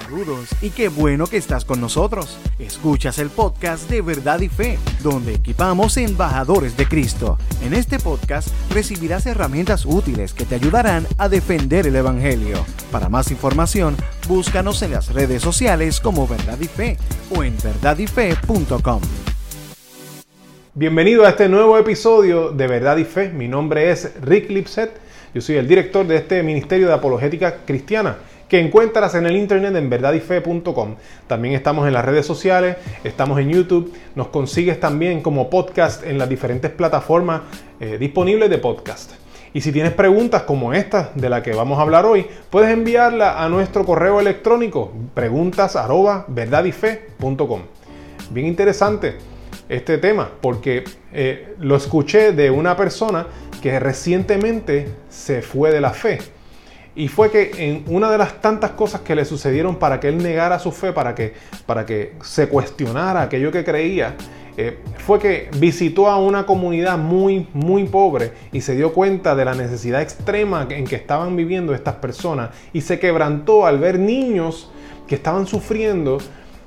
Saludos y qué bueno que estás con nosotros. Escuchas el podcast de Verdad y Fe, donde equipamos embajadores de Cristo. En este podcast recibirás herramientas útiles que te ayudarán a defender el Evangelio. Para más información, búscanos en las redes sociales como Verdad y Fe o en verdadyfe.com. Bienvenido a este nuevo episodio de Verdad y Fe. Mi nombre es Rick Lipset. Yo soy el director de este Ministerio de Apologética Cristiana que encuentras en el internet en verdadyfe.com. También estamos en las redes sociales, estamos en YouTube, nos consigues también como podcast en las diferentes plataformas eh, disponibles de podcast. Y si tienes preguntas como esta de la que vamos a hablar hoy, puedes enviarla a nuestro correo electrónico preguntas Bien interesante este tema porque eh, lo escuché de una persona que recientemente se fue de la fe y fue que en una de las tantas cosas que le sucedieron para que él negara su fe, para que, para que se cuestionara aquello que creía, eh, fue que visitó a una comunidad muy, muy pobre y se dio cuenta de la necesidad extrema en que estaban viviendo estas personas y se quebrantó al ver niños que estaban sufriendo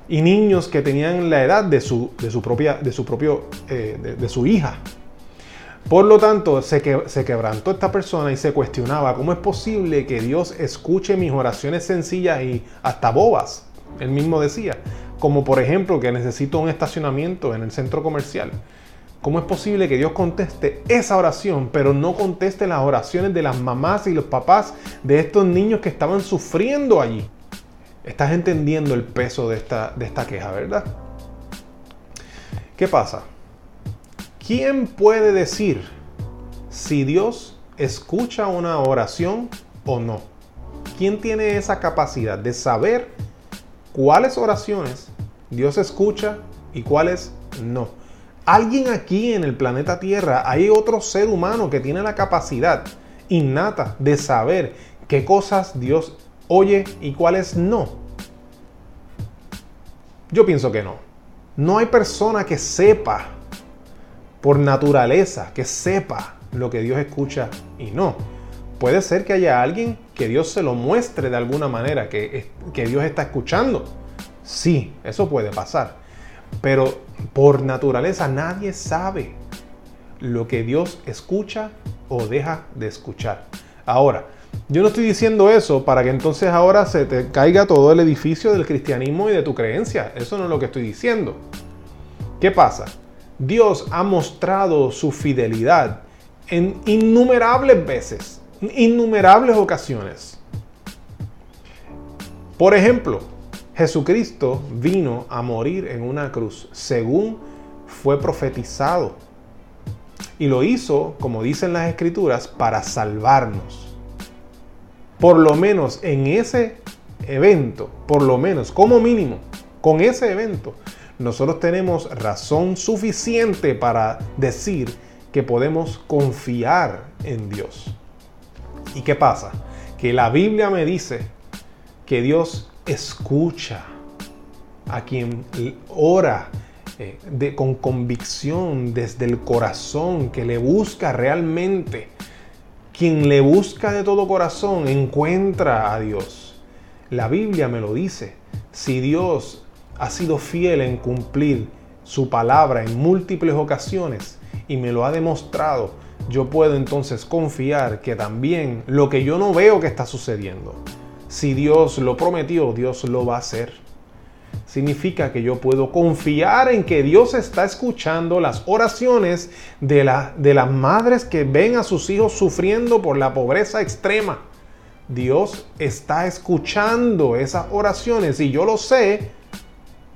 y niños que tenían la edad de su, de su propia, de su propio, eh, de su hija. Por lo tanto, se, quebrantó esta persona y se cuestionaba cómo es posible que Dios escuche mis oraciones sencillas y hasta bobas. Él mismo decía, como por ejemplo que necesito un estacionamiento en el centro comercial. ¿Cómo es posible que Dios conteste esa oración, pero no conteste las oraciones de las mamás y los papás de estos niños que estaban sufriendo allí? Estás entendiendo el peso de esta, de esta queja, ¿verdad? ¿Qué pasa? ¿Quién puede decir si Dios escucha una oración o no? ¿Quién tiene esa capacidad de saber cuáles oraciones Dios escucha y cuáles no? Alguien aquí en el planeta Tierra, hay otro ser humano que tiene la capacidad innata de saber qué cosas Dios oye y cuáles no. Yo pienso que no. No hay persona que sepa por naturaleza, que sepa lo que Dios escucha y no. Puede ser que haya alguien que Dios se lo muestre de alguna manera, que, que Dios está escuchando. Sí, eso puede pasar. Pero por naturaleza nadie sabe lo que Dios escucha o deja de escuchar. Ahora, yo no estoy diciendo eso para que entonces ahora se te caiga todo el edificio del cristianismo y de tu creencia. Eso no es lo que estoy diciendo. ¿Qué pasa? Dios ha mostrado su fidelidad en innumerables veces, innumerables ocasiones. Por ejemplo, Jesucristo vino a morir en una cruz según fue profetizado. Y lo hizo, como dicen las escrituras, para salvarnos. Por lo menos en ese evento, por lo menos como mínimo, con ese evento, nosotros tenemos razón suficiente para decir que podemos confiar en Dios. ¿Y qué pasa? Que la Biblia me dice que Dios escucha a quien ora eh, con convicción desde el corazón, que le busca realmente. Quien le busca de todo corazón encuentra a Dios. La Biblia me lo dice. Si Dios ha sido fiel en cumplir su palabra en múltiples ocasiones y me lo ha demostrado, yo puedo entonces confiar que también lo que yo no veo que está sucediendo, si Dios lo prometió, Dios lo va a hacer. Significa que yo puedo confiar en que Dios está escuchando las oraciones de, de las madres que ven a sus hijos sufriendo por la pobreza extrema. Dios está escuchando esas oraciones y yo lo sé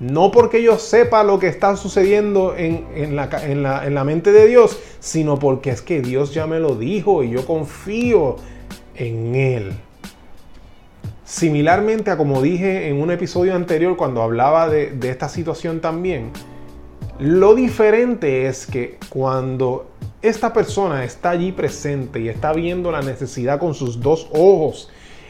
no porque yo sepa lo que está sucediendo en, la, mente de Dios, sino porque es que Dios ya me lo dijo y yo confío en Él. Similarmente a como dije en un episodio anterior cuando hablaba de, esta situación también, lo diferente es que cuando esta persona está allí presente y está viendo la necesidad con sus dos ojos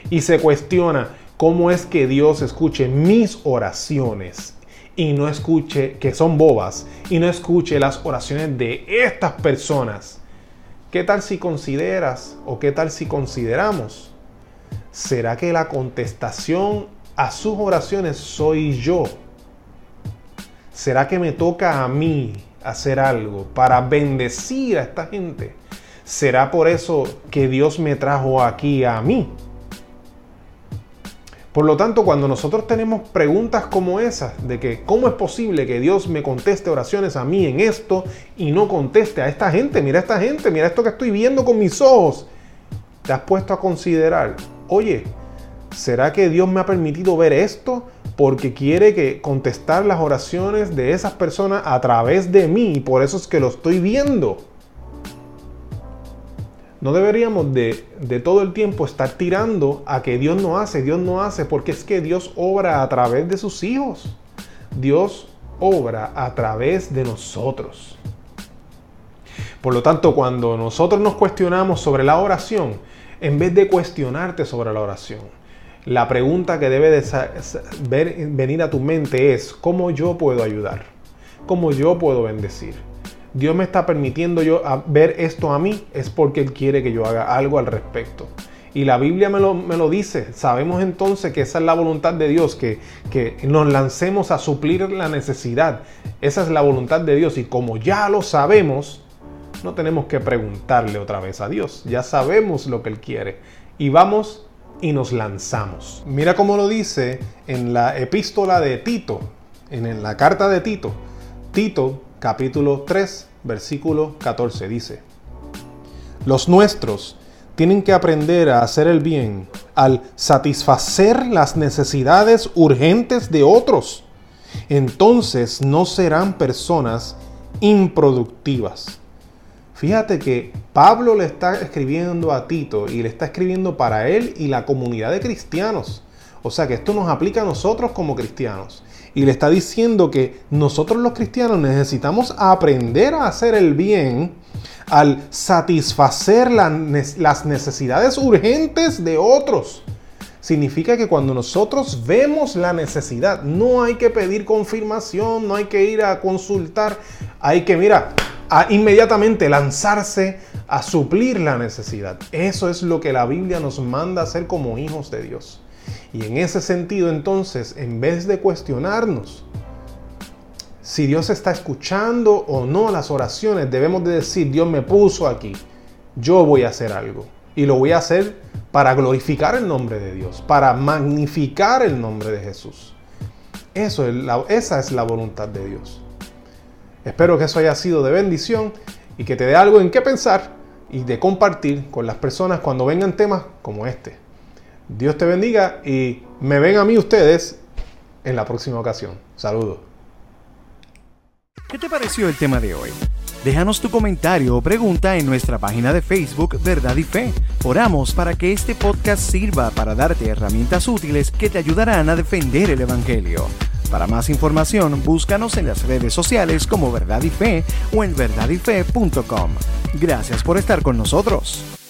y se cuestiona cómo es que Dios escuche mis oraciones y no escuche, que son bobas, y no escuche las oraciones de estas personas. ¿Qué tal si consideras o qué tal si consideramos? ¿Será que la contestación a sus oraciones soy yo. ¿Será que me toca a mí hacer algo para bendecir a esta gente? ¿Será por eso que Dios me trajo aquí a mí? Por lo tanto, cuando nosotros tenemos preguntas como esas, de que cómo es posible que Dios me conteste oraciones a mí en esto y no conteste a esta gente, mira a esta gente, mira esto que estoy viendo con mis ojos, te has puesto a considerar, oye, ¿será que Dios me ha permitido ver esto porque quiere que contestar las oraciones de esas personas a través de mí y por eso es que lo estoy viendo? No deberíamos de, de, todo el tiempo estar tirando a que Dios no hace, Dios no hace, porque es que Dios obra a través de sus hijos. Dios obra a través de nosotros. Por lo tanto, cuando nosotros nos cuestionamos sobre la oración, en vez de cuestionarte sobre la oración, la pregunta que debe de venir a tu mente es, ¿cómo yo puedo ayudar? ¿Cómo yo puedo bendecir? Dios me está permitiendo yo ver esto a mí, es porque Él quiere que yo haga algo al respecto. Y la Biblia me lo, me lo, dice. Sabemos entonces que esa es la voluntad de Dios, que, que nos lancemos a suplir la necesidad. Esa es la voluntad de Dios. Y como ya lo sabemos, no tenemos que preguntarle otra vez a Dios. Ya sabemos lo que Él quiere. Y vamos y nos lanzamos. Mira cómo lo dice en la epístola de Tito, en la carta de Tito. Tito capítulo 3, versículo 14 dice, Los nuestros tienen que aprender a hacer el bien al satisfacer las necesidades urgentes de otros. Entonces no serán personas improductivas. Fíjate que Pablo le está escribiendo a Tito y le está escribiendo para él y la comunidad de cristianos. O sea que esto nos aplica a nosotros como cristianos y le está diciendo que nosotros los cristianos necesitamos aprender a hacer el bien al satisfacer las necesidades urgentes de otros. Significa que cuando nosotros vemos la necesidad, no hay que pedir confirmación, no hay que ir a consultar, hay que, mira, inmediatamente lanzarse a suplir la necesidad. Eso es lo que la Biblia nos manda hacer como hijos de Dios. Y en ese sentido entonces, en vez de cuestionarnos si Dios está escuchando o no las oraciones, debemos de decir, Dios me puso aquí, yo voy a hacer algo. Y lo voy a hacer para glorificar el nombre de Dios, para magnificar el nombre de Jesús. Eso es la, esa es la voluntad de Dios. Espero que eso haya sido de bendición y que te dé algo en qué pensar y de compartir con las personas cuando vengan temas como este. Dios te bendiga y me ven a mí ustedes en la próxima ocasión. Saludos. ¿Qué te pareció el tema de hoy? Déjanos tu comentario o pregunta en nuestra página de Facebook Verdad y Fe. Oramos para que este podcast sirva para darte herramientas útiles que te ayudarán a defender el Evangelio. Para más información, búscanos en las redes sociales como Verdad y Fe o en verdadyfe.com. Gracias por estar con nosotros.